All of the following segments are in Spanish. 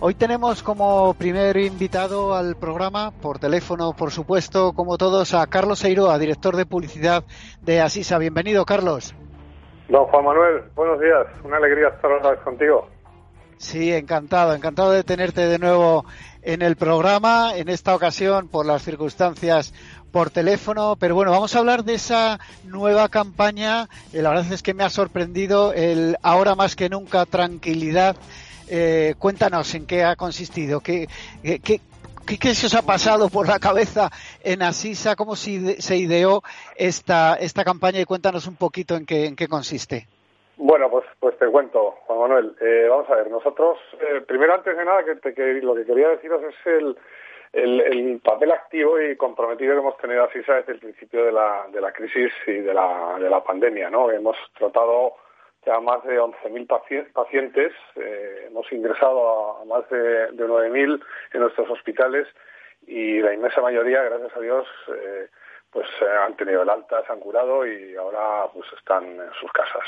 Hoy tenemos como primer invitado al programa, por teléfono, por supuesto, como todos, a Carlos Eiroa, director de publicidad de Asisa. Bienvenido, Carlos. Don Juan Manuel, buenos días. Una alegría estar otra vez contigo. Sí, encantado, encantado de tenerte de nuevo en el programa, en esta ocasión por las circunstancias por teléfono, pero bueno, vamos a hablar de esa nueva campaña. Eh, la verdad es que me ha sorprendido el ahora más que nunca tranquilidad eh, cuéntanos en qué ha consistido, qué, qué, qué, se os ha pasado por la cabeza en Asisa, cómo se ideó esta, esta campaña y cuéntanos un poquito en qué, en qué consiste. Bueno, pues, pues te cuento, Juan Manuel. Eh, vamos a ver, nosotros, eh, primero antes de nada, que, que, lo que quería deciros es el, el, el, papel activo y comprometido que hemos tenido Asisa desde el principio de la, de la crisis y de la, de la pandemia, ¿no? Hemos tratado ya más de 11.000 pacientes, eh, hemos ingresado a, más de, de 9.000 en nuestros hospitales y la inmensa mayoría, gracias a Dios, eh, pues eh, han tenido el alta, se han curado y ahora pues están en sus casas,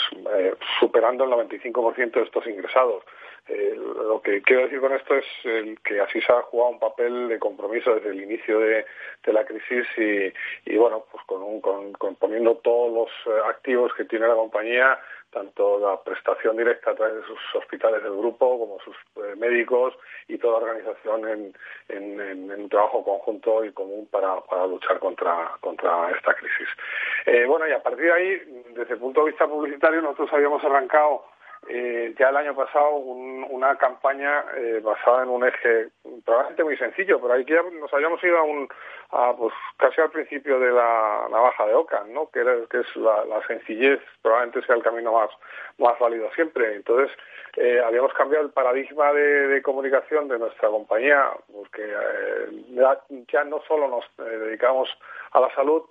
superando el 95% de estos ingresados. Lo que quiero decir con esto es que así se ha jugado un papel de compromiso desde el inicio de, la crisis y, bueno, pues con, un, con poniendo todos los activos que tiene la compañía tanto la prestación directa a través de sus hospitales del grupo como sus eh, médicos y toda organización en, en, en, un trabajo conjunto y común para, para luchar contra, contra esta crisis. Eh, bueno, y a partir de ahí, desde el punto de vista publicitario, nosotros habíamos arrancado eh, ya el año pasado un, una campaña eh, basada en un eje probablemente muy sencillo, pero ahí ya nos habíamos ido a un, a, pues casi al principio de la navaja de Oca, ¿no? Que, era, que es la, sencillez, probablemente sea el camino más, más válido siempre. Entonces, eh, habíamos cambiado el paradigma de, de, comunicación de nuestra compañía, porque eh, ya, ya no solo nos eh, dedicamos a la salud,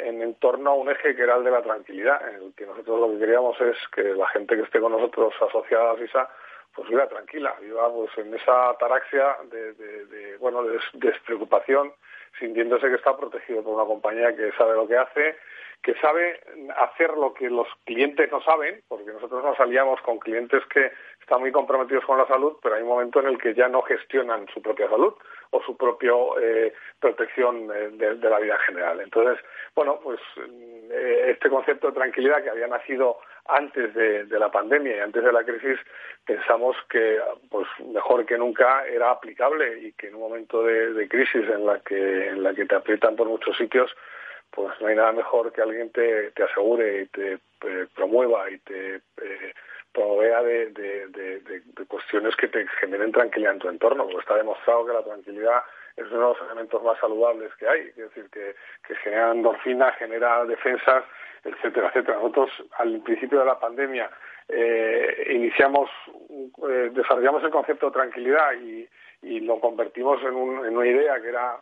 en, torno a un eje que era el de la tranquilidad, en el que nosotros lo que queríamos es que la gente que esté con nosotros asociada a CISA pues viva tranquila, viva pues en esa ataraxia de, de, de bueno de despreocupación, sintiéndose que está protegido por una compañía que sabe lo que hace, que sabe hacer lo que los clientes no saben, porque nosotros nos aliamos con clientes que están muy comprometidos con la salud, pero hay un momento en el que ya no gestionan su propia salud o su propia eh, protección eh, de, la vida en general. Entonces, bueno, pues eh, este concepto de tranquilidad que había nacido antes de, la pandemia y antes de la crisis, pensamos que pues mejor que nunca era aplicable y que en un momento de, de crisis en la que en la que te aprietan por muchos sitios, pues no hay nada mejor que alguien te, asegure y te promueva y te eh, de, cuestiones que te generen tranquilidad en tu entorno, porque está demostrado que la tranquilidad es uno de los elementos más saludables que hay, es decir, que, genera endorfina, genera defensas, etcétera, etcétera. Nosotros, al principio de la pandemia, eh, iniciamos, eh, desarrollamos el concepto de tranquilidad y, lo convertimos en una idea que era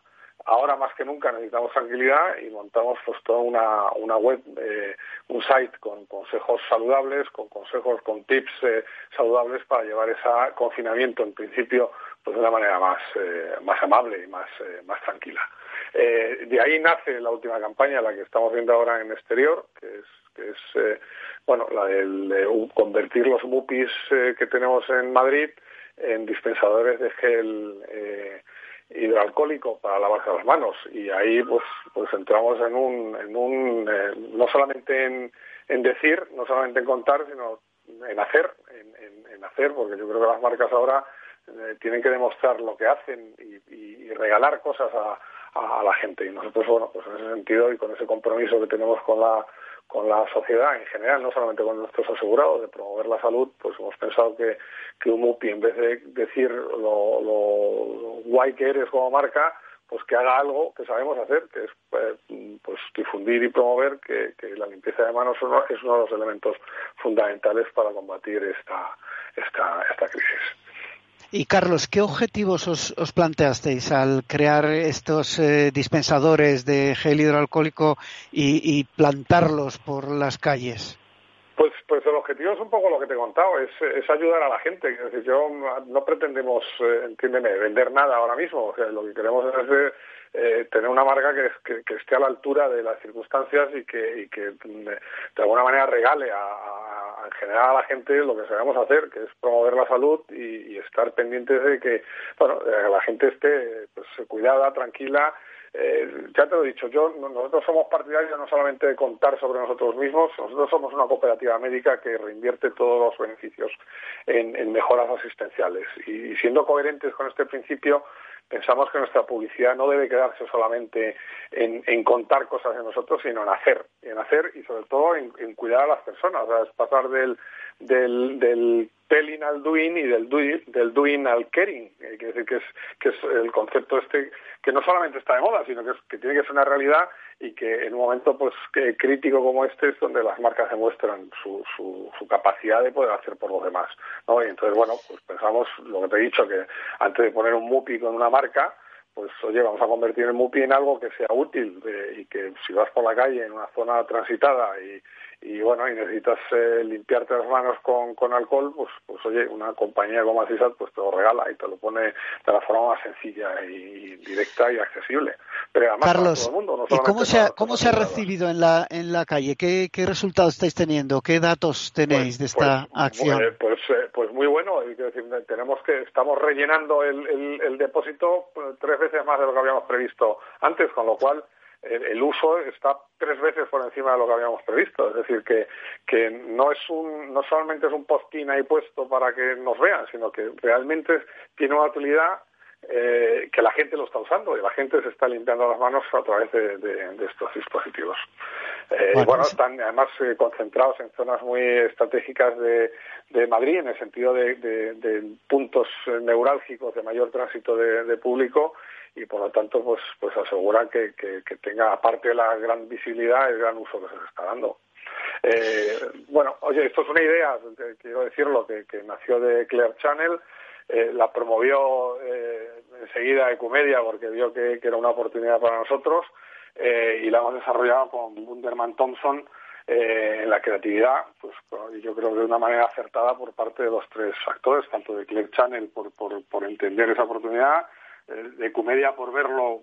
ahora más que nunca necesitamos tranquilidad y montamos pues toda una, una web, eh, un site con consejos saludables, con consejos, con tips eh, saludables para llevar ese confinamiento en principio pues de una manera más, eh, más amable y más, eh, más tranquila. Eh, de ahí nace la última campaña, la que estamos viendo ahora en exterior, que es, que es bueno, la del de convertir los MUPIs que tenemos en Madrid en dispensadores de gel hidroalcohólico para lavarse las manos. Y ahí pues pues entramos en un en un eh, no solamente en, en decir no solamente en contar sino en hacer en, hacer porque yo creo que las marcas ahora eh, tienen que demostrar lo que hacen y, regalar cosas a, a, la gente. Y nosotros bueno pues en ese sentido y con ese compromiso que tenemos con la con la sociedad en general, no solamente con nuestros asegurados, de promover la salud, pues hemos pensado que, que un MUPI, en vez de decir lo, lo guay que eres como marca, pues que haga algo que sabemos hacer, que es eh, pues difundir y promover que, que la limpieza de manos es uno de los elementos fundamentales para combatir esta, esta, esta crisis. Y Carlos, ¿qué objetivos os, os planteasteis al crear estos eh, dispensadores de gel hidroalcohólico y, plantarlos por las calles? Pues, pues el objetivo es un poco lo que te he contado, es, es ayudar a la gente. Es decir, yo no pretendemos, eh, entiéndeme, vender nada ahora mismo. O sea, lo que queremos es eh, tener una marca que, esté a la altura de las circunstancias y que, y que de alguna manera regale a, en general a la gente lo que sabemos hacer, que es promover la salud y, estar pendientes de que bueno, la gente esté pues, cuidada, tranquila. Eh, ya te lo he dicho, yo nosotros somos partidarios no solamente de contar sobre nosotros mismos, nosotros somos una cooperativa médica que reinvierte todos los beneficios en, en mejoras asistenciales y siendo coherentes con este principio, pensamos que nuestra publicidad no debe quedarse solamente en, contar cosas de nosotros, sino en hacer, en hacer y sobre todo en, cuidar a las personas. O sea, es pasar del, del, del telling al doing y del, del doing al caring. Eh, decir que es, que es el concepto este que no solamente está de moda, sino que, que tiene que ser una realidad y que en un momento pues crítico como este es donde las marcas demuestran su, su, su, capacidad de poder hacer por los demás. ¿no? Y entonces, bueno, pues pensamos lo que te he dicho, que antes de poner un MUPI con una marca, pues oye, vamos a convertir el MUPI en algo que sea útil eh, y que si vas por la calle en una zona transitada y, y bueno, y necesitas eh, limpiarte las manos con, con alcohol, pues, pues oye, una compañía como Asisat pues te lo regala y te lo pone de la forma más sencilla y directa y accesible. Pero además Carlos, todo el mundo, no ¿y cómo se ha, cómo se ha recibido en la, en la calle? ¿Qué, ¿Qué resultados estáis teniendo? ¿Qué datos tenéis pues, de esta pues, acción? Pues, eh, pues, muy bueno. tenemos que, estamos rellenando el, el, el depósito pues, tres veces más de lo que habíamos previsto antes, con lo cual el, uso está tres veces por encima de lo que habíamos previsto. Es decir, que, que no es un, no solamente es un postín ahí puesto para que nos vean, sino que realmente tiene una utilidad eh, que la gente lo está usando y la gente se está limpiando las manos a través de, estos dispositivos. Eh, bueno, están además eh, concentrados en zonas muy estratégicas de, de Madrid, en el sentido de, puntos neurálgicos de mayor tránsito de, público y por lo tanto pues pues asegura que, que, tenga aparte de la gran visibilidad el gran uso que se está dando. Eh, bueno oye esto es una idea quiero decirlo que, que nació de Clear Channel eh, la promovió eh, enseguida Ecumedia porque vio que, era una oportunidad para nosotros eh, y la hemos desarrollado con Bunderman Thompson eh, en la creatividad, pues yo creo que de una manera acertada por parte de los tres actores, tanto de Clear Channel por, por, entender esa oportunidad eh, de comedia por verlo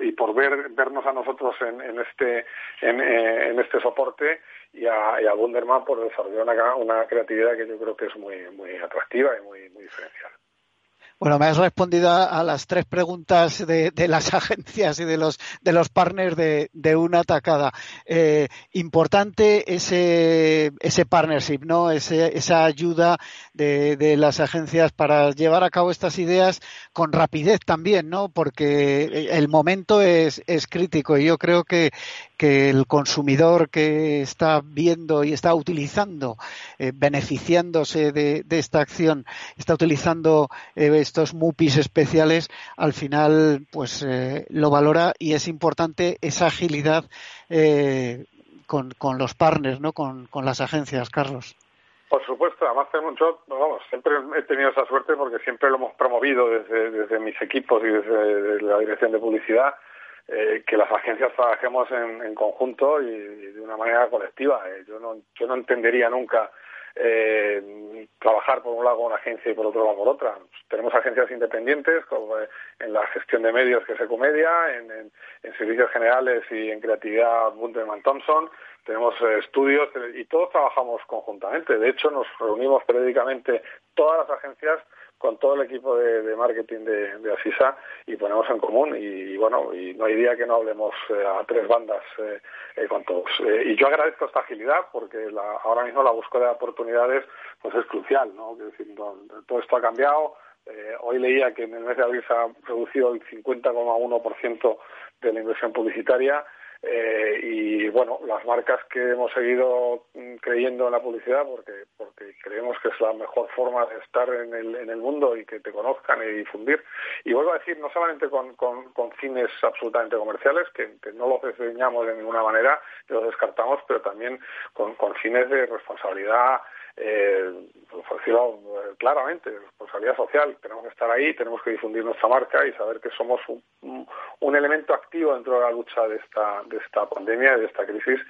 y por ver vernos a nosotros en, en este en, eh, en, este soporte y a, y a Wunderman por desarrollar una, una creatividad que yo creo que es muy muy atractiva y muy muy diferencial. Bueno, me has respondido a las tres preguntas de, las agencias y de los de los partners de, una tacada. Eh, importante ese ese partnership, ¿no? esa ayuda de, las agencias para llevar a cabo estas ideas con rapidez también, ¿no? Porque el momento es, es crítico y yo creo que, que el consumidor que está viendo y está utilizando, eh, beneficiándose de, esta acción, está utilizando eh, estos MUPIs especiales, al final pues eh, lo valora y es importante esa agilidad con, con, los partners, ¿no? Con, las agencias, Carlos. Por supuesto, además yo, vamos, siempre he tenido esa suerte porque siempre lo hemos promovido desde, mis equipos y desde la dirección de publicidad eh, que las agencias trabajemos en, conjunto y, de una manera colectiva. Eh, yo, no, yo no entendería nunca eh, trabajar por un lado con una agencia y por otro lado por otra. Tenemos agencias independientes como en la gestión de medios que es Ecomedia, en, en, servicios generales y en creatividad Bunderman Thompson. Tenemos estudios y todos trabajamos conjuntamente. De hecho, nos reunimos periódicamente todas las agencias con todo el equipo de, marketing de, Asisa y ponemos en común. Y, bueno y no hay día que no hablemos eh, a tres bandas eh, eh, con todos. Y yo agradezco esta agilidad porque la, ahora mismo la búsqueda de oportunidades pues es crucial no decir, todo esto ha cambiado. Hoy leía que en el mes de abril se ha reducido el 50,1% de la inversión publicitaria eh, y bueno, las marcas que hemos seguido mm, creyendo en la publicidad porque, porque creemos que es la mejor forma de estar en el, en el mundo y que te conozcan y difundir. Y vuelvo a decir, no solamente con, con, fines absolutamente comerciales, que, no los desdeñamos de ninguna manera, que los descartamos, pero también con, fines de responsabilidad eh, por decirlo eh, claramente, responsabilidad social. Tenemos que estar ahí, tenemos que difundir nuestra marca y saber que somos un elemento activo dentro de la lucha de esta, de esta pandemia, de esta crisis.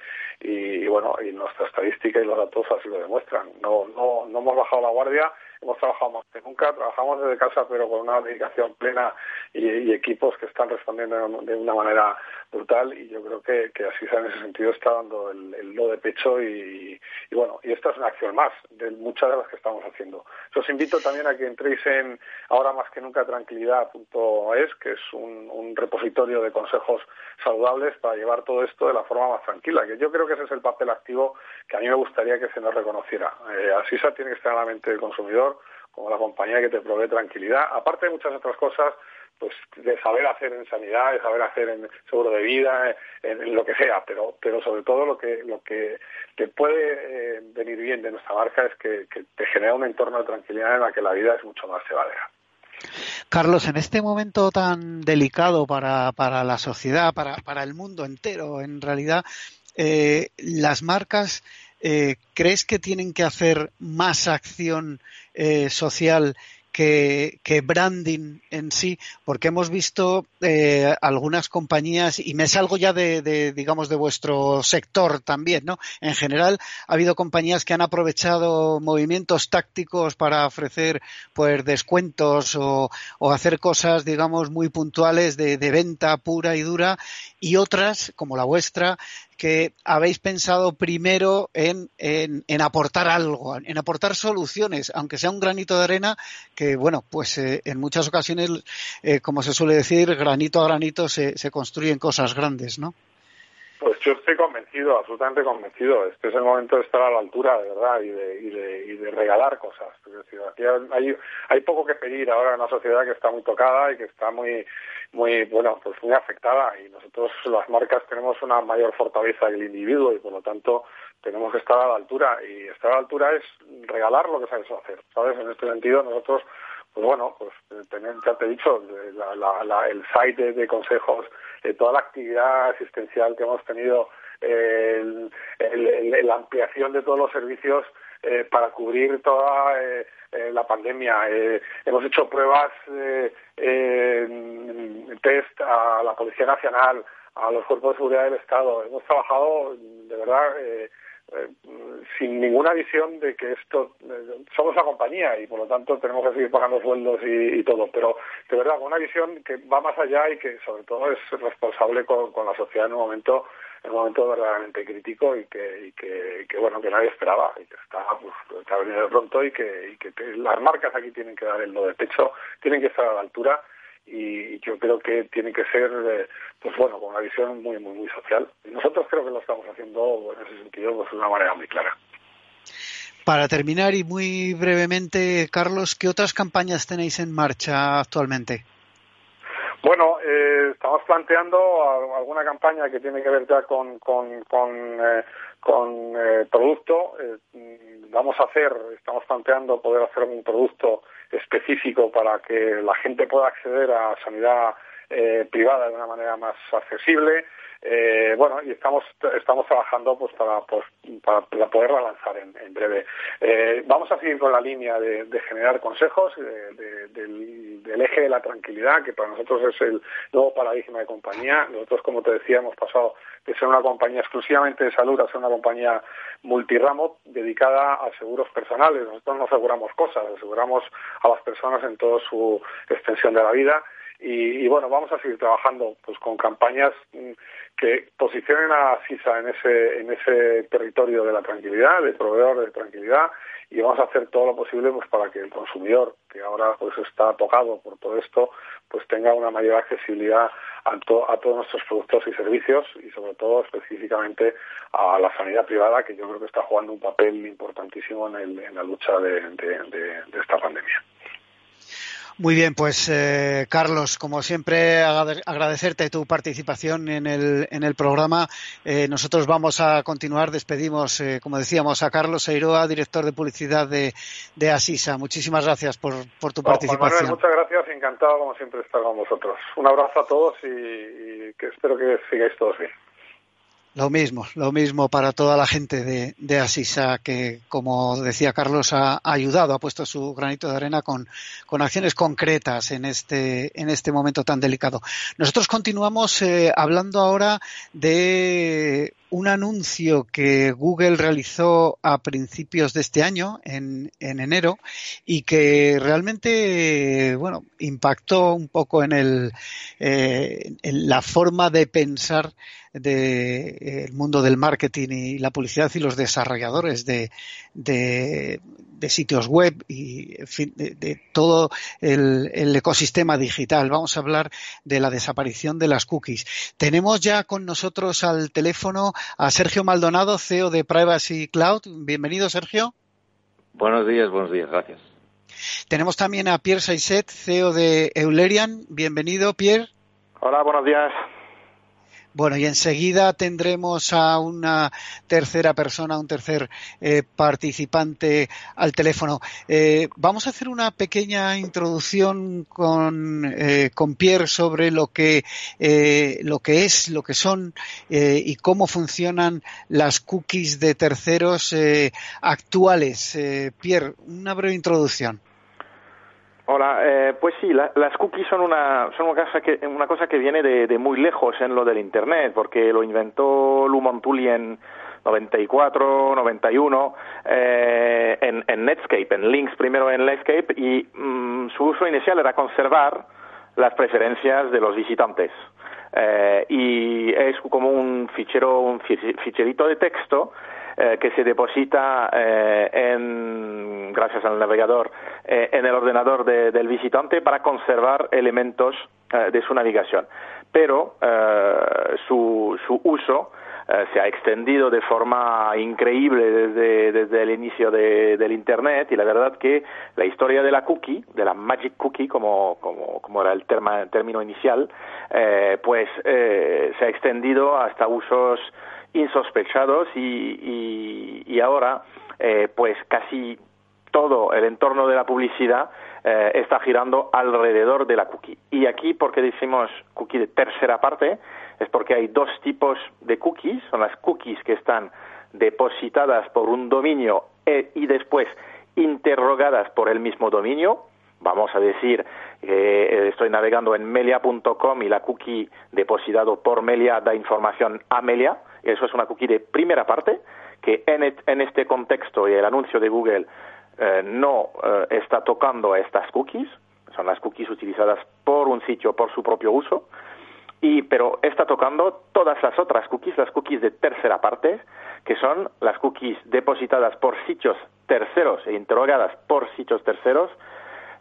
Y, bueno, y nuestra estadística y los datos así lo demuestran. No, no, no hemos bajado la guardia hemos trabajado más que nunca, trabajamos desde casa pero con una dedicación plena y, equipos que están respondiendo de una manera brutal y yo creo que, que Asisa en ese sentido está dando el, el lo de pecho y, bueno, y esta es una acción más de muchas de las que estamos haciendo. Os invito también a que entréis en ahora más que nunca tranquilidad.es, que es un, repositorio de consejos saludables para llevar todo esto de la forma más tranquila, que yo creo que ese es el papel activo que a mí me gustaría que se nos reconociera. Eh, Asisa tiene que estar en la mente del consumidor como la compañía que te provee tranquilidad, aparte de muchas otras cosas pues de saber hacer en sanidad, de saber hacer en seguro de vida, en, lo que sea, pero pero sobre todo lo que lo que te puede eh, venir bien de nuestra marca es que, te genera un entorno de tranquilidad en la que la vida es mucho más llevadera. Carlos, en este momento tan delicado para, para la sociedad, para, para el mundo entero, en realidad, eh, las marcas, eh, ¿crees que tienen que hacer más acción eh, social que, branding en sí, porque hemos visto eh, algunas compañías, y me salgo ya de, digamos, de vuestro sector también, ¿no? En general, ha habido compañías que han aprovechado movimientos tácticos para ofrecer, pues, descuentos o, hacer cosas, digamos, muy puntuales de venta pura y dura, y otras, como la vuestra, que habéis pensado primero en, en, aportar algo, en aportar soluciones, aunque sea un granito de arena, que bueno, pues eh, en muchas ocasiones, eh, como se suele decir, granito a granito se, se construyen cosas grandes, ¿no? Pues yo estoy convencido, absolutamente convencido. Este es el momento de estar a la altura, de verdad, y de, y de, y de regalar cosas. Aquí hay, hay poco que pedir ahora en una sociedad que está muy tocada y que está muy, muy, bueno, pues muy afectada. Y nosotros, las marcas, tenemos una mayor fortaleza que el individuo y, por lo tanto, tenemos que estar a la altura. Y estar a la altura es regalar lo que sabes hacer, ¿sabes? En este sentido, nosotros pues bueno, pues tener, ya te he dicho, el site de, consejos, toda la actividad asistencial que hemos tenido, la ampliación de todos los servicios eh, para cubrir toda eh, eh, la pandemia. hemos hecho pruebas, test a la Policía Nacional, a los cuerpos de seguridad del Estado. Hemos trabajado, de verdad, eh, sin ninguna visión de que esto eh, somos la compañía y por lo tanto tenemos que seguir pagando sueldos y, todo, pero de verdad con una visión que va más allá y que sobre todo es responsable con, la sociedad en un momento en un momento verdaderamente crítico y que, y que, bueno que nadie esperaba y que está pues, ha venido de pronto y que, y que las marcas aquí tienen que dar el no de pecho, tienen que estar a la altura y yo creo que tiene que ser, eh, pues bueno, con una visión muy, muy, muy social. Y nosotros creo que lo estamos haciendo en ese sentido pues, de una manera muy clara. Para terminar y muy brevemente, Carlos, ¿qué otras campañas tenéis en marcha actualmente? Bueno, eh, estamos planteando alguna campaña que tiene que ver ya con, con, con, eh, con producto. vamos a hacer, estamos planteando poder hacer un producto específico para que la gente pueda acceder a sanidad eh, privada de una manera más accesible. Eh, bueno, y estamos, estamos trabajando pues para, pues, para, poderla lanzar en, en breve. Eh, vamos a seguir con la línea de, de generar consejos de, del, del, eje de la tranquilidad, que para nosotros es el nuevo paradigma de compañía. Nosotros, como te decía, hemos pasado de ser una compañía exclusivamente de salud a ser una compañía multiramo dedicada a seguros personales. Nosotros no aseguramos cosas, aseguramos a las personas en toda su extensión de la vida y, bueno, vamos a seguir trabajando pues con campañas mm, que posicionen a CISA en ese, en ese territorio de la tranquilidad, de proveedor de tranquilidad, y vamos a hacer todo lo posible pues para que el consumidor, que ahora pues está tocado por todo esto, pues tenga una mayor accesibilidad a, a todos nuestros productos y servicios y sobre todo específicamente a la sanidad privada, que yo creo que está jugando un papel importantísimo en la lucha de esta pandemia. Muy bien, pues eh, Carlos, como siempre, agradecerte tu participación en el, en el programa. Eh, nosotros vamos a continuar. Despedimos, eh, como decíamos, a Carlos Eiroa, director de publicidad de, de Asisa. Muchísimas gracias por, por tu participación. muchas gracias. Encantado, como siempre, estar con vosotros. Un abrazo a todos y, y que espero que sigáis todos bien. Lo mismo, lo mismo para toda la gente de, de Asisa que, como decía Carlos, ha, ayudado, ha puesto su granito de arena con, con, acciones concretas en este, en este momento tan delicado. Nosotros continuamos eh, hablando ahora de un anuncio que Google realizó a principios de este año, en, en enero, y que realmente, bueno, impactó un poco en, el, eh, en la forma de pensar del de, eh, mundo del marketing y la publicidad y los desarrolladores de, de, de sitios web y en fin, de, todo el, el, ecosistema digital. Vamos a hablar de la desaparición de las cookies. Tenemos ya con nosotros al teléfono a Sergio Maldonado, CEO de Privacy Cloud. Bienvenido, Sergio. Buenos días, buenos días, gracias. Tenemos también a Pierre Saizet, CEO de Eulerian. Bienvenido, Pierre. Hola, buenos días. Bueno, y enseguida tendremos a una tercera persona, un tercer eh, participante al teléfono. Eh, vamos a hacer una pequeña introducción con, eh, con Pierre sobre lo que, eh, lo que es, lo que son eh, y cómo funcionan las cookies de terceros actuales. Pierre, una breve introducción. Hola, eh, pues sí, la, las cookies son una son una cosa que una cosa que viene de, de muy lejos en lo del internet, porque lo inventó Lou Montulli en 94, 91 eh, en, en Netscape, en Links primero en Netscape y mm, su uso inicial era conservar las preferencias de los visitantes. Eh, y es como un fichero, un ficherito de texto eh, que se deposita eh, en, gracias al navegador eh, en el ordenador de, del visitante para conservar elementos eh, de su navegación. Pero eh, su, su uso se ha extendido de forma increíble desde, desde el inicio de, del Internet y la verdad que la historia de la cookie, de la magic cookie como, como, como era el término inicial, eh, pues eh, se ha extendido hasta usos insospechados y, y, y ahora eh, pues casi todo el entorno de la publicidad eh, está girando alrededor de la cookie. Y aquí, porque decimos cookie de tercera parte, es porque hay dos tipos de cookies, son las cookies que están depositadas por un dominio e, y después interrogadas por el mismo dominio. Vamos a decir que eh, estoy navegando en melia.com y la cookie depositado por Melia da información a Melia. Eso es una cookie de primera parte que en, en este contexto y el anuncio de Google eh, no eh, está tocando a estas cookies, son las cookies utilizadas por un sitio por su propio uso, y pero está tocando todas las otras cookies, las cookies de tercera parte, que son las cookies depositadas por sitios terceros e interrogadas por sitios terceros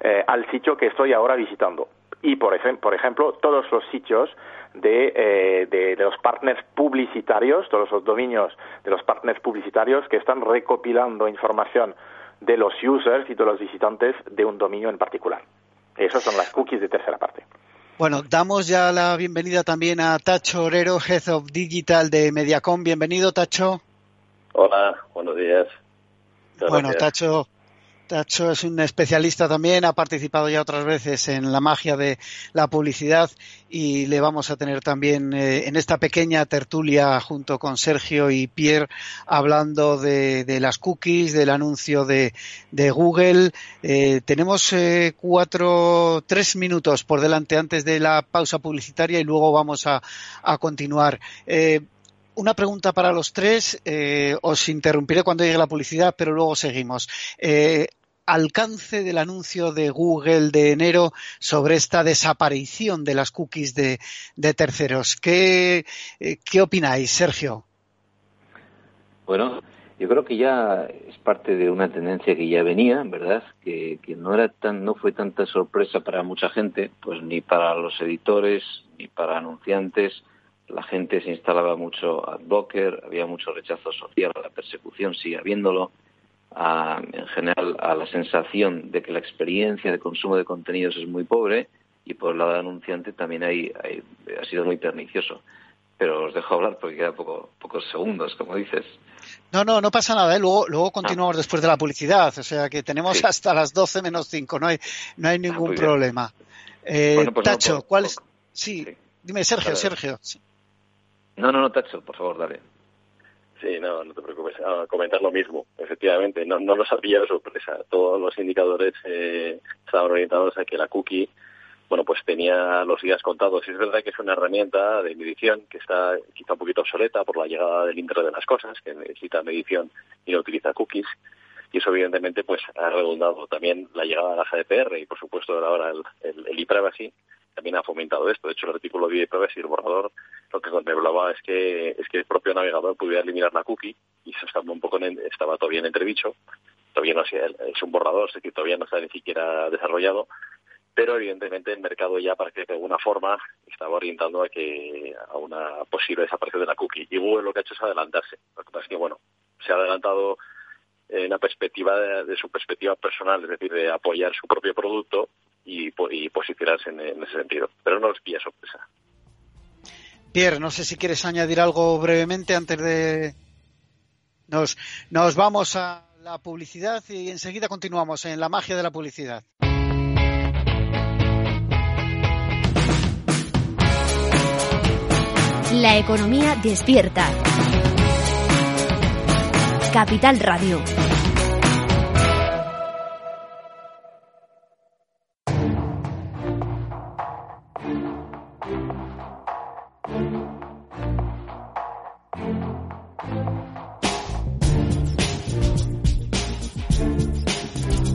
eh, al sitio que estoy ahora visitando. Y por, por ejemplo, todos los sitios de, eh, de, de, los partners publicitarios, todos los dominios de los partners publicitarios que están recopilando información de los users y de los visitantes de un dominio en particular. Esas son las cookies de tercera parte. Bueno, damos ya la bienvenida también a Tacho Orero, Head of Digital de Mediacom. Bienvenido, Tacho. Hola, buenos días. Muchas bueno, gracias. Tacho, Tacho es un especialista también, ha participado ya otras veces en la magia de la publicidad y le vamos a tener también eh, en esta pequeña tertulia junto con Sergio y Pierre hablando de, las cookies, del anuncio de, Google. Eh, tenemos eh, cuatro, tres minutos por delante antes de la pausa publicitaria y luego vamos a, continuar. Una pregunta para los tres. Os interrumpiré cuando llegue la publicidad, pero luego seguimos. Alcance del anuncio de Google de enero sobre esta desaparición de las cookies de, de terceros. ¿Qué, eh, ¿Qué opináis, Sergio? Bueno, yo creo que ya es parte de una tendencia que ya venía, ¿verdad? Que, no era tan, no fue tanta sorpresa para mucha gente, pues ni para los editores, ni para anunciantes. La gente se instalaba mucho ad blocker, había mucho rechazo social a la persecución, sigue habiéndolo en general a la sensación de que la experiencia de consumo de contenidos es muy pobre y por el lado del anunciante también hay, ha sido muy pernicioso. Pero os dejo hablar porque quedan poco, pocos segundos, como dices. No, no, no pasa nada. ¿eh? Luego, luego continuamos ah. después de la publicidad. O sea que tenemos hasta las 12 menos 5. No hay, no hay ningún problema. Eh, pues Tacho, ¿cuál es? Sí, dime, Sergio, Sergio. No, no, no, Tacho, por favor, dale. Sí, no, no te preocupes. A comentar lo mismo, efectivamente. No, no nos había sorpresa. Todos los indicadores eh, estaban orientados a que la cookie bueno, pues tenía los días contados. Y es verdad que es una herramienta de medición que está quizá un poquito obsoleta por la llegada del Internet de las cosas, que necesita medición y no utiliza cookies. Y eso, evidentemente, pues ha redundado también la llegada de la GDPR y, por supuesto, ahora el, el, el e-privacy también ha fomentado esto. De hecho, el artículo de e-privacy y el borrador lo que contemplaba es que es que el propio navegador pudiera eliminar la cookie y eso estaba un poco estaba todavía en entredicho. Todavía no es un borrador, es decir, todavía no está ni siquiera desarrollado, pero evidentemente el mercado ya parece que de alguna forma estaba orientando a que a una posible desaparición de la cookie y Google lo que ha hecho es adelantarse lo que pasa es que bueno se ha adelantado en la perspectiva de, su perspectiva personal es decir de apoyar su propio producto y, posicionarse en, ese sentido pero no les pilla sorpresa Pierre no sé si quieres añadir algo brevemente antes de nos nos vamos a la publicidad y enseguida continuamos en la magia de la publicidad. La economía despierta. Capital Radio.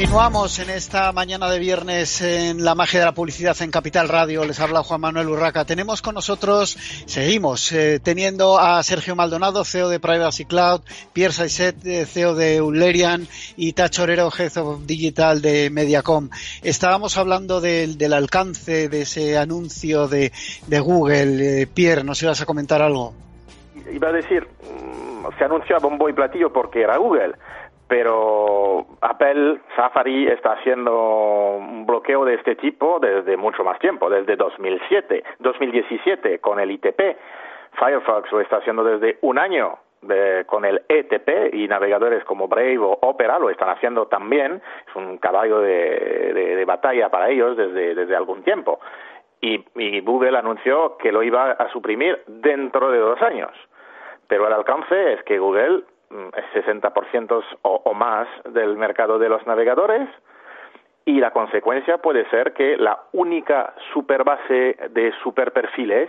Continuamos en esta mañana de viernes en la magia de la publicidad en Capital Radio. Les habla Juan Manuel Urraca. Tenemos con nosotros, seguimos eh, teniendo a Sergio Maldonado, CEO de Privacy Cloud, Pierre Saizet, eh, CEO de Ullerian y Tacho Orero, Head of Digital de Mediacom. Estábamos hablando del, alcance de ese anuncio de, Google. Eh, Pierre, ¿nos ibas a comentar algo? Iba a decir, mm, se anunció a bombo y platillo porque era Google pero Apple Safari está haciendo un bloqueo de este tipo desde mucho más tiempo, desde 2007, 2017 con el ITP. Firefox lo está haciendo desde un año con el ETP y navegadores como Brave o Opera lo están haciendo también. Es un caballo de, batalla para ellos desde, algún tiempo. Y Google anunció que lo iba a suprimir dentro de dos años. Pero el alcance es que Google 60% o, o más del mercado de los navegadores y la consecuencia puede ser que la única superbase de superperfiles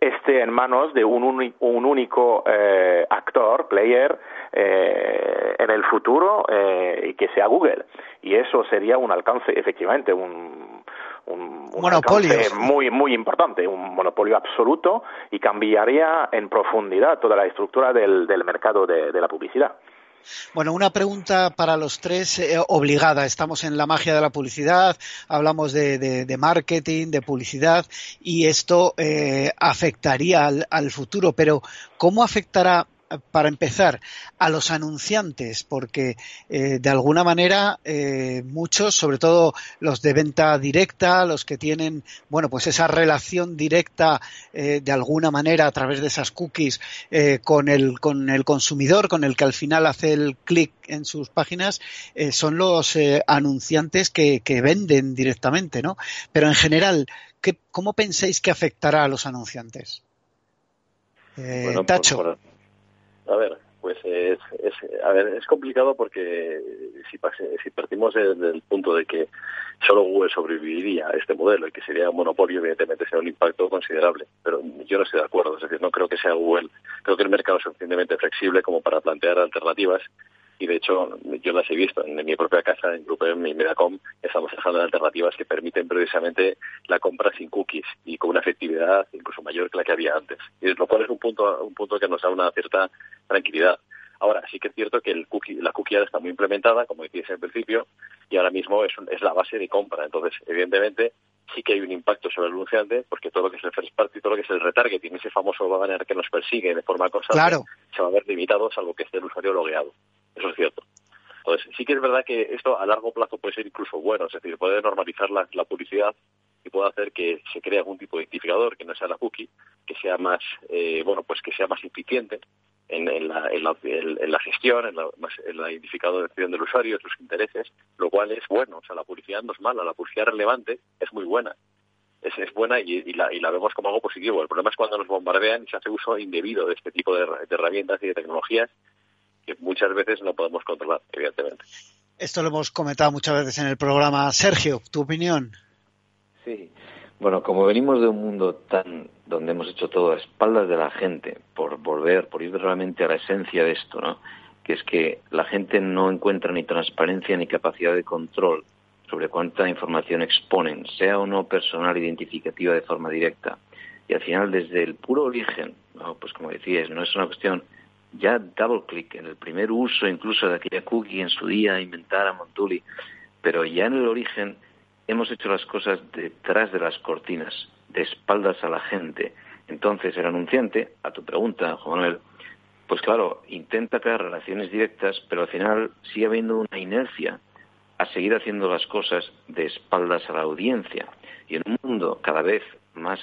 esté en manos de un, un único eh, actor, player, eh, en el futuro eh, y que sea Google. Y eso sería un alcance, efectivamente, un, un, monopolio muy muy importante, un monopolio absoluto y cambiaría en profundidad toda la estructura del, del mercado de, la publicidad. Bueno, una pregunta para los tres eh, obligada. Estamos en la magia de la publicidad, hablamos de, de, marketing, de publicidad y esto eh, afectaría al, al, futuro, pero ¿cómo afectará para empezar, a los anunciantes, porque eh, de alguna manera eh, muchos, sobre todo los de venta directa, los que tienen, bueno, pues esa relación directa eh, de alguna manera a través de esas cookies con el con el consumidor, con el que al final hace el clic en sus páginas, son los anunciantes que, que venden directamente, ¿no? Pero en general, ¿qué, ¿cómo pensáis que afectará a los anunciantes? Tacho. A ver, pues es, es, a ver, es complicado porque si, si partimos del punto de que solo Google sobreviviría a este modelo y que sería un monopolio, evidentemente sería un impacto considerable. Pero yo no estoy de acuerdo, es decir, no creo que sea Google. Creo que el mercado es suficientemente flexible como para plantear alternativas y de hecho yo las he visto en, mi propia casa, en Grupo en Medacom, estamos en alternativas que permiten precisamente la compra sin cookies y con una efectividad incluso mayor que la que había antes, y lo cual es un punto, un punto que nos da una cierta tranquilidad. Ahora, sí que es cierto que el cookie, la cookie ya está muy implementada, como decías al principio, y ahora mismo es, es la base de compra. Entonces, evidentemente, sí que hay un impacto sobre el anunciante, porque todo lo que es el first party, todo lo que es el retargeting, ese famoso banner que nos persigue de forma constante, se va a ver limitado, salvo que esté el usuario logueado. Eso es cierto. Entonces, sí que es verdad que esto a largo plazo puede ser incluso bueno, es decir, puede normalizar la, publicidad y puede hacer que se cree algún tipo de identificador que no sea la cookie, que sea más, eh, bueno, pues que sea más eficiente en, la, en, la, gestión, en la, en la identificación del usuario, sus intereses, lo cual es bueno. O sea, la publicidad no es mala, la publicidad relevante es muy buena. Es, es buena y, la, y la vemos como algo positivo. El problema es cuando nos bombardean y se hace uso indebido de este tipo de herramientas y de tecnologías que muchas veces no podemos controlar, evidentemente. Esto lo hemos comentado muchas veces en el programa. Sergio, ¿tu opinión? Sí. Bueno, como venimos de un mundo tan donde hemos hecho todo a espaldas de la gente, por volver, por ir realmente a la esencia de esto, ¿no? Que es que la gente no encuentra ni transparencia ni capacidad de control sobre cuánta información exponen, sea o no personal identificativa de forma directa. Y al final, desde el puro origen, ¿no? pues como decías, no es una cuestión ya double click en el primer uso incluso de aquella cookie en su día inventada Montuli, pero ya en el origen hemos hecho las cosas detrás de las cortinas, de espaldas a la gente. Entonces el anunciante, a tu pregunta, Juan Manuel, pues claro, intenta crear relaciones directas, pero al final sigue habiendo una inercia a seguir haciendo las cosas de espaldas a la audiencia. Y en un mundo cada vez más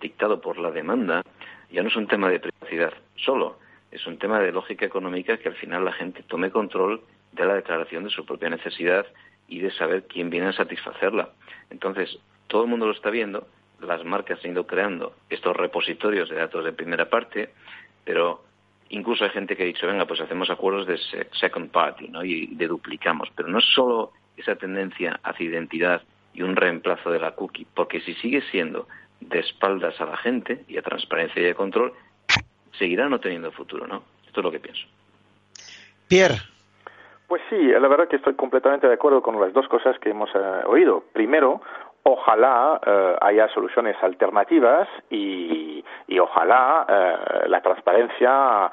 dictado por la demanda, ya no es un tema de privacidad solo, es un tema de lógica económica que al final la gente tome control de la declaración de su propia necesidad y de saber quién viene a satisfacerla. Entonces, todo el mundo lo está viendo, las marcas han ido creando estos repositorios de datos de primera parte, pero incluso hay gente que ha dicho, venga, pues hacemos acuerdos de second party, ¿no? Y de duplicamos. Pero no es solo esa tendencia hacia identidad y un reemplazo de la cookie, porque si sigue siendo de espaldas a la gente y a transparencia y a control, seguirá no teniendo futuro, ¿no? Esto es lo que pienso. Pierre. Pues sí, la verdad que estoy completamente de acuerdo con las dos cosas que hemos eh, oído. Primero, ojalá eh, haya soluciones alternativas y, ojalá eh, la transparencia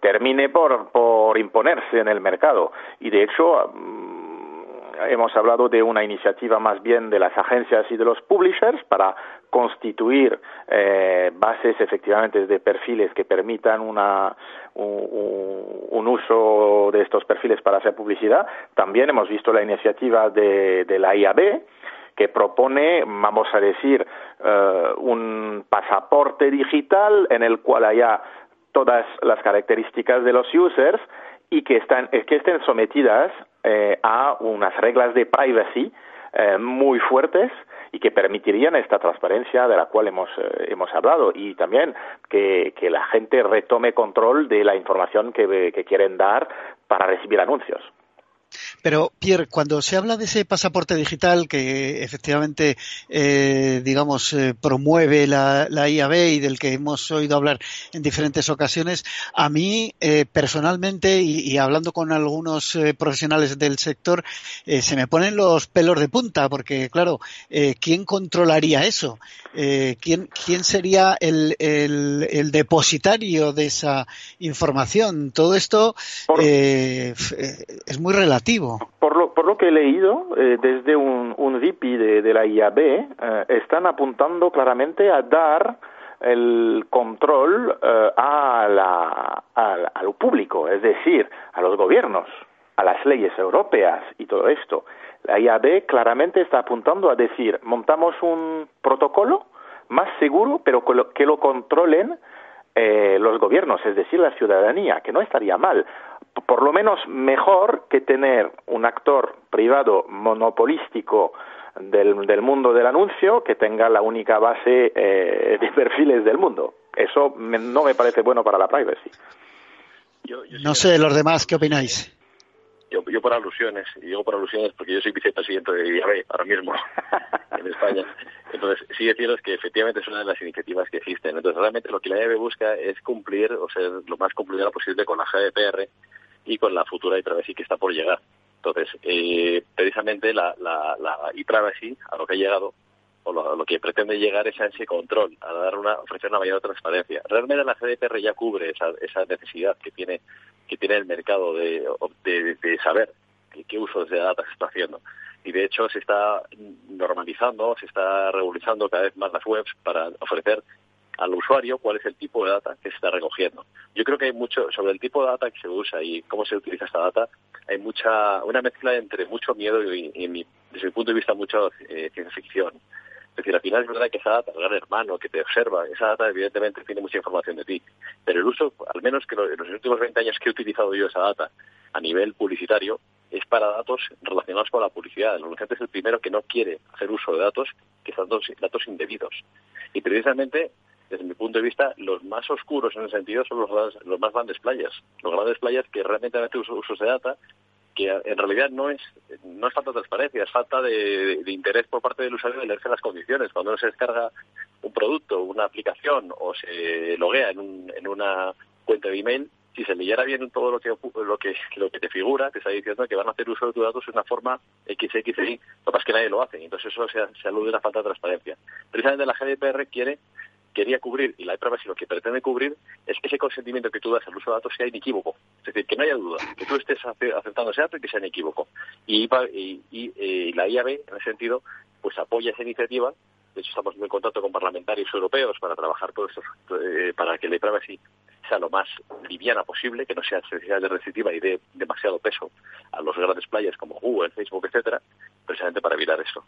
termine por, por imponerse en el mercado. Y de hecho, mm, hemos hablado de una iniciativa más bien de las agencias y de los publishers para constituir eh, bases efectivamente de perfiles que permitan una, un, uso de estos perfiles para hacer publicidad. También hemos visto la iniciativa de, de la IAB que propone, vamos a decir, eh, un pasaporte digital en el cual haya todas las características de los users y que, están, que estén sometidas eh, a unas reglas de privacy muy fuertes y que permitirían esta transparencia de la cual hemos, eh, hemos hablado y también que, que, la gente retome control de la información que, que quieren dar para recibir anuncios. Pero, Pierre, cuando se habla de ese pasaporte digital que efectivamente, eh, digamos, eh, promueve la, IAB y del que hemos oído hablar en diferentes ocasiones, a mí eh, personalmente y, hablando con algunos profesionales del sector, se me ponen los pelos de punta porque, claro, ¿quién controlaría eso? ¿quién, ¿Quién sería el, el, depositario de esa información? Todo esto es muy relativo. Por lo, por lo que he leído, eh, desde un, un VP de, la IAB, eh, están apuntando claramente a dar el control eh, a, la, a, lo público, es decir, a los gobiernos, a las leyes europeas y todo esto. La IAB claramente está apuntando a decir, montamos un protocolo más seguro, pero que lo, controlen los gobiernos, es decir, la ciudadanía, que no estaría mal por lo menos mejor que tener un actor privado monopolístico del, del mundo del anuncio que tenga la única base eh, de perfiles del mundo. Eso no me parece bueno para la privacy. no sé, los demás, ¿qué opináis? Yo, yo por alusiones, y digo por alusiones porque yo soy vicepresidente de IAB ahora mismo en España. Entonces, sí deciros que efectivamente es una de las iniciativas que existen. Entonces, realmente lo que la IAB busca es cumplir, o ser lo más cumplidora posible con la GDPR y con la futura e-privacy que está por llegar. Entonces, eh, precisamente la, la, la e-privacy a lo que ha llegado o lo, que pretende llegar es a ese control, a dar una, ofrecer una mayor transparencia. Realmente la GDPR ya cubre esa, esa necesidad que tiene que tiene el mercado de, de, saber qué, uso de data se está haciendo. Y de hecho se está normalizando, se está revolucionando cada vez más las webs para ofrecer al usuario cuál es el tipo de data que se está recogiendo. Yo creo que hay mucho sobre el tipo de data que se usa y cómo se utiliza esta data, hay mucha una mezcla entre mucho miedo y, desde mi punto de vista mucha eh, ciencia ficción. Es decir, al final es verdad que esa data, el gran hermano que te observa, esa data evidentemente tiene mucha información de ti, pero el uso, al menos que en los últimos 20 años que he utilizado yo esa data a nivel publicitario, es para datos relacionados con la publicidad. El anunciante es el primero que no quiere hacer uso de datos que son datos indebidos. Y precisamente desde mi punto de vista, los más oscuros en ese sentido son los, los más grandes playas. Los grandes playas que realmente han hecho usos de data que en realidad no es no es falta de transparencia, es falta de, interés por parte del usuario de leerse las condiciones. Cuando uno se descarga un producto, una aplicación o se loguea en, un, en una cuenta de email, si se leyera bien todo lo que lo que lo que te figura, te está diciendo que van a hacer uso de tus datos de una forma XXI, lo que es que nadie lo hace, entonces eso se, se alude a la falta de transparencia. Precisamente la GDPR quiere quería cubrir y la si lo que pretende cubrir es que ese consentimiento que tú das al uso de datos sea inequívoco. Es decir, que no haya duda, que tú estés aceptando ese dato y que sea inequívoco. Y, y, eh, la IAB, en ese sentido, pues apoya esa iniciativa. De hecho, estamos en contacto con parlamentarios europeos para trabajar todo esto, eh, para que la privacy sea lo más liviana posible, que no sea excesivamente restrictiva y dé demasiado peso a los grandes players como Google, Facebook, etcétera, precisamente para evitar esto.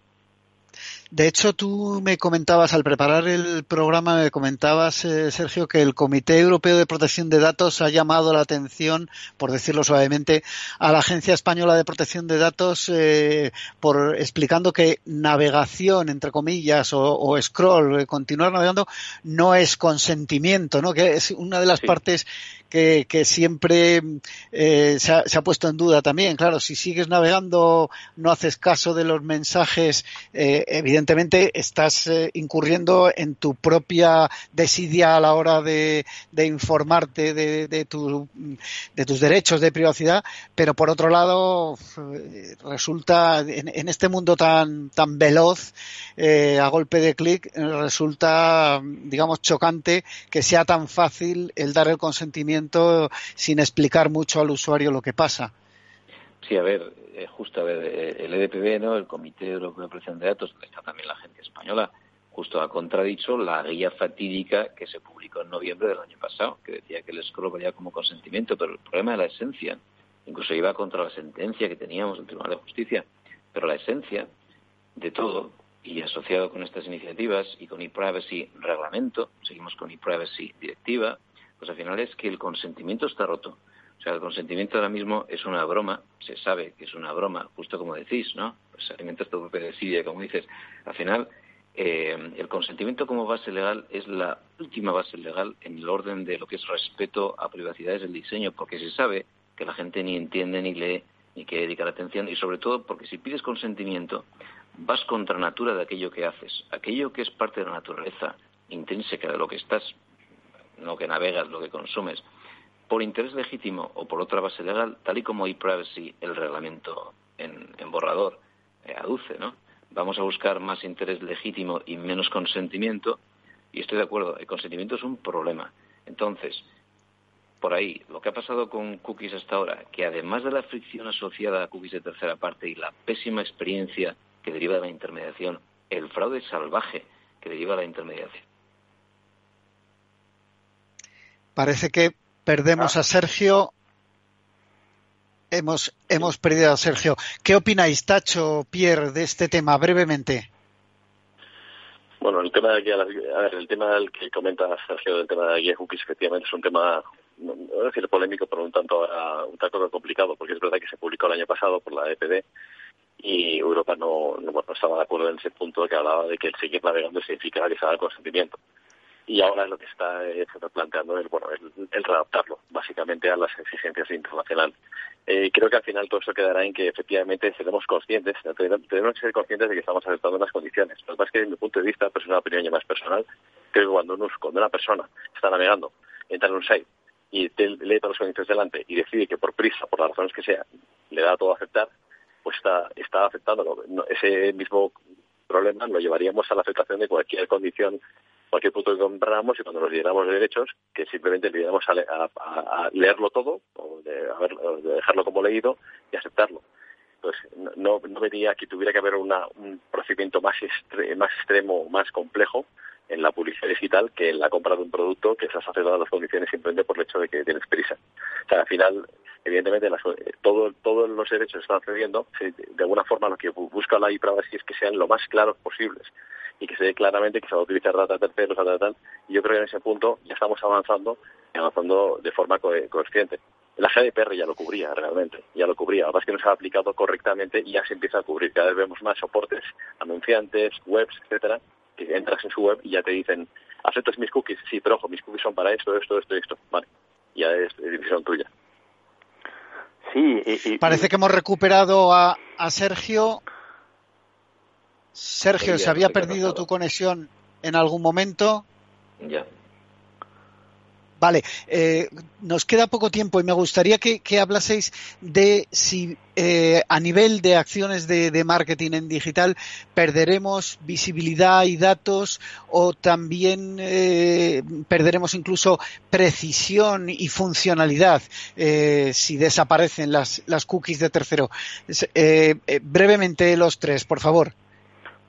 De hecho, tú me comentabas, al preparar el programa, me comentabas, eh, Sergio, que el Comité Europeo de Protección de Datos ha llamado la atención, por decirlo suavemente, a la Agencia Española de Protección de Datos eh, por explicando que navegación, entre comillas, o, scroll, eh, continuar navegando, no es consentimiento, ¿no? Que es una de las partes que, siempre eh, se, ha, puesto en duda también. Claro, si sigues navegando, no haces caso de los mensajes, eh, evidentemente estás eh, incurriendo en tu propia desidia a la hora de, informarte de, de, tus derechos de privacidad, pero por otro lado, resulta, en, este mundo tan, tan veloz, a golpe de clic, resulta, digamos, chocante que sea tan fácil el dar el consentimiento sin explicar mucho al usuario lo que pasa. Sí, a ver, eh, justo a ver, eh, el EDPB, ¿no? el Comité Europeo de Protección de Datos, está también la agencia española, justo ha contradicho la guía fatídica que se publicó en noviembre del año pasado, que decía que el scroll valía como consentimiento, pero el problema de la esencia, incluso iba contra la sentencia que teníamos del Tribunal de Justicia, pero la esencia de todo, y asociado con estas iniciativas y con e-privacy reglamento, seguimos con e-privacy directiva, pues al final es que el consentimiento está roto. O sea, el consentimiento ahora mismo es una broma, se sabe que es una broma, justo como decís, ¿no? Pues alimentas tu propia desidia, como dices. Al final, eh, el consentimiento como base legal es la última base legal en el orden de lo que es respeto a privacidades del diseño, porque se sabe que la gente ni entiende, ni lee, ni quiere dedicar atención, y sobre todo porque si pides consentimiento, vas contra natura de aquello que haces, aquello que es parte de la naturaleza intrínseca de lo que estás lo que navegas, lo que consumes, por interés legítimo o por otra base legal, tal y como e-privacy, el reglamento en, borrador, eh, aduce, ¿no? Vamos a buscar más interés legítimo y menos consentimiento, y estoy de acuerdo, el consentimiento es un problema. Entonces, por ahí, lo que ha pasado con cookies hasta ahora, que además de la fricción asociada a cookies de tercera parte y la pésima experiencia que deriva de la intermediación, el fraude salvaje que deriva de la intermediación, Parece que perdemos ah. a Sergio. Hemos, hemos perdido a Sergio. ¿Qué opináis, Tacho, Pierre, de este tema, brevemente? Bueno, el tema de a ver, el tema del que comenta Sergio del tema de guía cookies efectivamente es un tema no, voy a decir polémico, pero un tanto un tanto complicado, porque es verdad que se publicó el año pasado por la EPD y Europa no, no, estaba de acuerdo en ese punto que hablaba de que el seguir navegando significa que se el consentimiento y ahora lo que está, eh, planteando es bueno el, readaptarlo básicamente a las exigencias internacionales. Eh, creo que al final todo eso quedará en que efectivamente seremos conscientes, tenemos que ser conscientes de que estamos aceptando unas condiciones. Lo que pasa es que desde mi punto de vista, pues es una opinión ya más personal, creo que cuando, uno, cuando una persona está navegando, entra en un site y lee todas las condiciones delante y decide que por prisa, por las razones que sea, le da todo a aceptar, pues está, está afectando. Ese mismo problema lo llevaríamos a la aceptación de cualquier condición cualquier producto que compráramos y cuando nos diéramos de derechos, que simplemente le diéramos a, leerlo todo, o de, dejarlo como leído y aceptarlo. Pues no, no venía que tuviera que haber una, un procedimiento más, más extremo, más complejo en la publicidad digital que en la compra de un producto que se hace todas las condiciones simplemente por el hecho de que tienes prisa. O sea, al final, evidentemente, todo, todos los derechos están cediendo. De alguna forma, lo que busca la IPRAVASI es que sean lo más claros posibles y que se ve claramente que se va a utilizar data terceros, tal, tal, Y yo creo que en ese punto ya estamos avanzando y avanzando de forma consciente. La GDPR ya lo cubría realmente, ya lo cubría. Ahora es que no se ha aplicado correctamente y ya se empieza a cubrir. Cada vez vemos más soportes, anunciantes, webs, etcétera, que entras en su web y ya te dicen, aceptas mis cookies, sí, pero ojo, mis cookies son para esto, esto, esto, esto. Vale, ya es decisión tuya. Sí, y, parece que hemos recuperado a, a Sergio. Sergio, ¿se había perdido tu conexión en algún momento? Ya. Vale, eh, nos queda poco tiempo y me gustaría que, hablaseis de si eh, a nivel de acciones de, marketing en digital perderemos visibilidad y datos o también eh, perderemos incluso precisión y funcionalidad si desaparecen las, las cookies de tercero. brevemente los tres, por favor.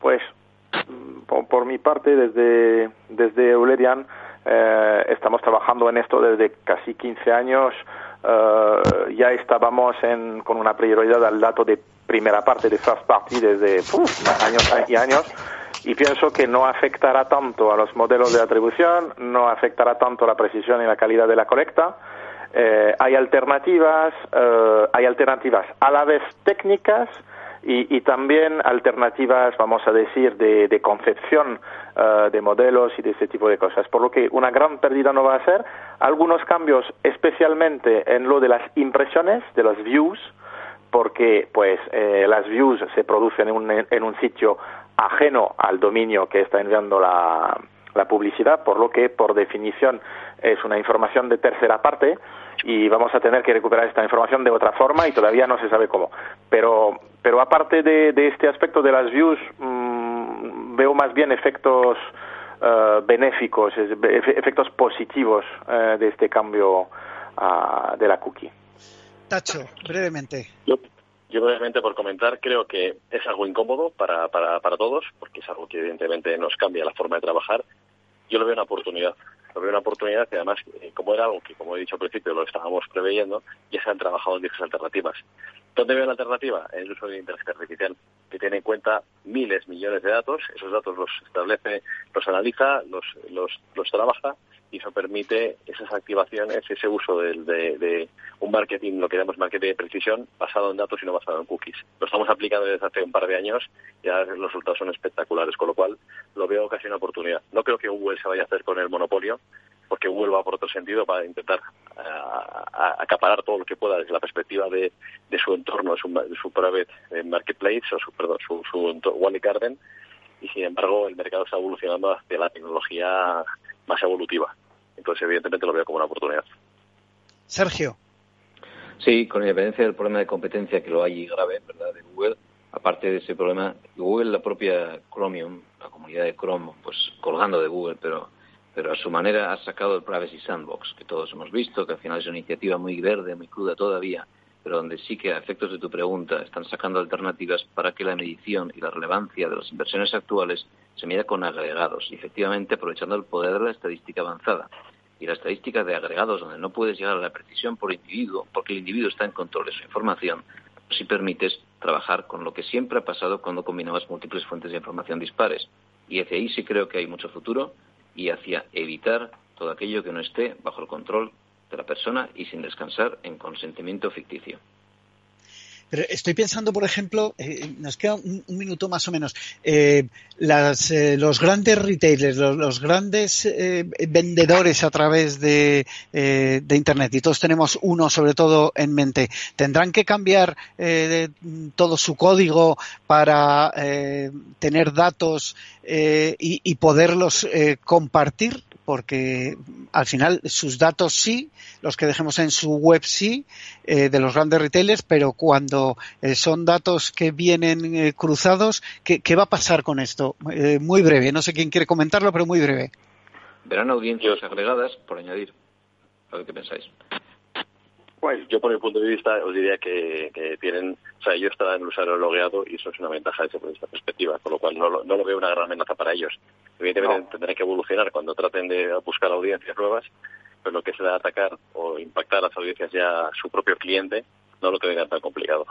Pues por, mi parte, desde, desde Eulerian, eh, estamos trabajando en esto desde casi 15 años. Eh, ya estábamos en, con una prioridad al dato de primera parte de first party desde años y años y pienso que no afectará tanto a los modelos de atribución, no afectará tanto la precisión y la calidad de la colecta. Eh, hay alternativas, hay alternativas a la vez técnicas y, también alternativas, vamos a decir, de, concepción eh, de modelos y de ese tipo de cosas. Por lo que una gran pérdida no va a ser. Algunos cambios, especialmente en lo de las impresiones, de las views, porque pues eh, las views se producen en un, en un sitio ajeno al dominio que está enviando la, la publicidad, por lo que por definición es una información de tercera parte y vamos a tener que recuperar esta información de otra forma y todavía no se sabe cómo. Pero, pero aparte de, este aspecto de las views, mm, veo más bien efectos uh, benéficos, efectos positivos uh, de este cambio uh, de la cookie. Tacho, brevemente. Yo, yo, brevemente por comentar, creo que es algo incómodo para, para, para todos, porque es algo que evidentemente nos cambia la forma de trabajar. Yo lo veo una oportunidad veo una oportunidad que además, eh, como era algo que, como he dicho al principio, lo estábamos preveyendo, ya se han trabajado en diversas alternativas. ¿Dónde veo la alternativa? En el uso de inteligencia artificial, tiene en cuenta miles, millones de datos. Esos datos los establece, los analiza, los, los, trabaja y eso permite esas activaciones, ese uso de, de, un marketing, lo que llamamos marketing de precisión, basado en datos y no basado en cookies. Lo estamos aplicando desde hace un par de años y ya los resultados son espectaculares, con lo cual lo veo casi una oportunidad. No creo que Google se vaya a hacer con el monopolio, porque Google va por otro sentido para intentar acaparar todo lo que pueda desde la perspectiva de, su entorno, de su, de su private eh, marketplace o su, perdón, su, su Wally Garden y sin embargo el mercado está evolucionando hacia la tecnología más evolutiva. Entonces, evidentemente, lo veo como una oportunidad. Sergio. Sí, con independencia del problema de competencia que lo hay grave, ¿verdad?, de Google, aparte de ese problema, Google, la propia Chromium, la comunidad de Chrome, pues colgando de Google, pero, pero a su manera ha sacado el Privacy Sandbox, que todos hemos visto, que al final es una iniciativa muy verde, muy cruda todavía, pero donde sí que a efectos de tu pregunta están sacando alternativas para que la medición y la relevancia de las inversiones actuales se mida con agregados, efectivamente aprovechando el poder de la estadística avanzada. Y la estadística de agregados, donde no puedes llegar a la precisión por individuo, porque el individuo está en control de su información, si permites trabajar con lo que siempre ha pasado cuando combinabas múltiples fuentes de información dispares. Y hacia ahí sí creo que hay mucho futuro y hacia evitar todo aquello que no esté bajo el control de la persona y sin descansar en consentimiento ficticio. Pero estoy pensando, por ejemplo, eh, nos queda un, minuto más o menos, eh, las, eh, los grandes retailers, los, grandes vendedores a través de, Internet, y todos tenemos uno sobre todo en mente, ¿tendrán que cambiar todo su código para tener datos y, poderlos compartir? Porque al final sus datos sí, los que dejemos en su web sí, eh, de los grandes retailers, pero cuando eh, son datos que vienen eh, cruzados, ¿qué, va a pasar con esto? muy breve, no sé quién quiere comentarlo, pero muy breve. verán audiencias agregadas, por añadir. A ver qué pensáis. Pues yo por mi punto de vista os diría que, tienen, o sea, ellos están en el usuario logueado y eso es una ventaja desde esta perspectiva, con lo cual no lo, no lo veo una gran amenaza para ellos. Evidentemente tendrán que evolucionar cuando traten de buscar audiencias nuevas, pero lo que se da a atacar o impactar a las audiencias ya a su propio cliente no lo tengan tan complicado.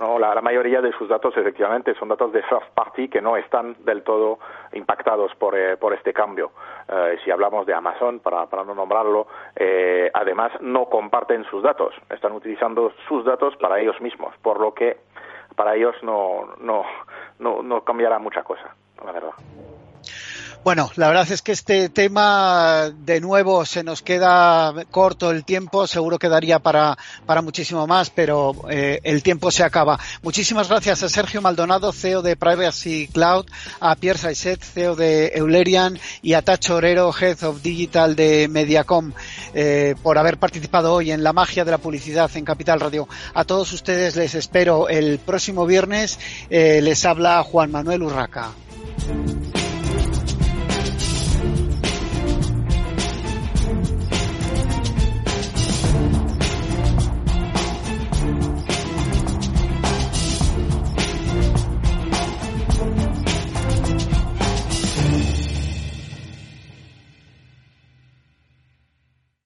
No, la, mayoría de sus datos efectivamente son datos de soft party que no están del todo impactados por, eh, por este cambio. Eh, si hablamos de Amazon, para, para no nombrarlo, eh, además no comparten sus datos, están utilizando sus datos para ellos mismos, por lo que para ellos no, no, no, no cambiará mucha cosa, la verdad. Bueno, la verdad es que este tema, de nuevo, se nos queda corto el tiempo, seguro quedaría para, para muchísimo más, pero eh, el tiempo se acaba. Muchísimas gracias a Sergio Maldonado, CEO de Privacy Cloud, a Pierre Saisset, CEO de Eulerian, y a Tacho Orero, Head of Digital de Mediacom, eh, por haber participado hoy en la magia de la publicidad en Capital Radio. A todos ustedes les espero el próximo viernes. Eh, les habla Juan Manuel Urraca.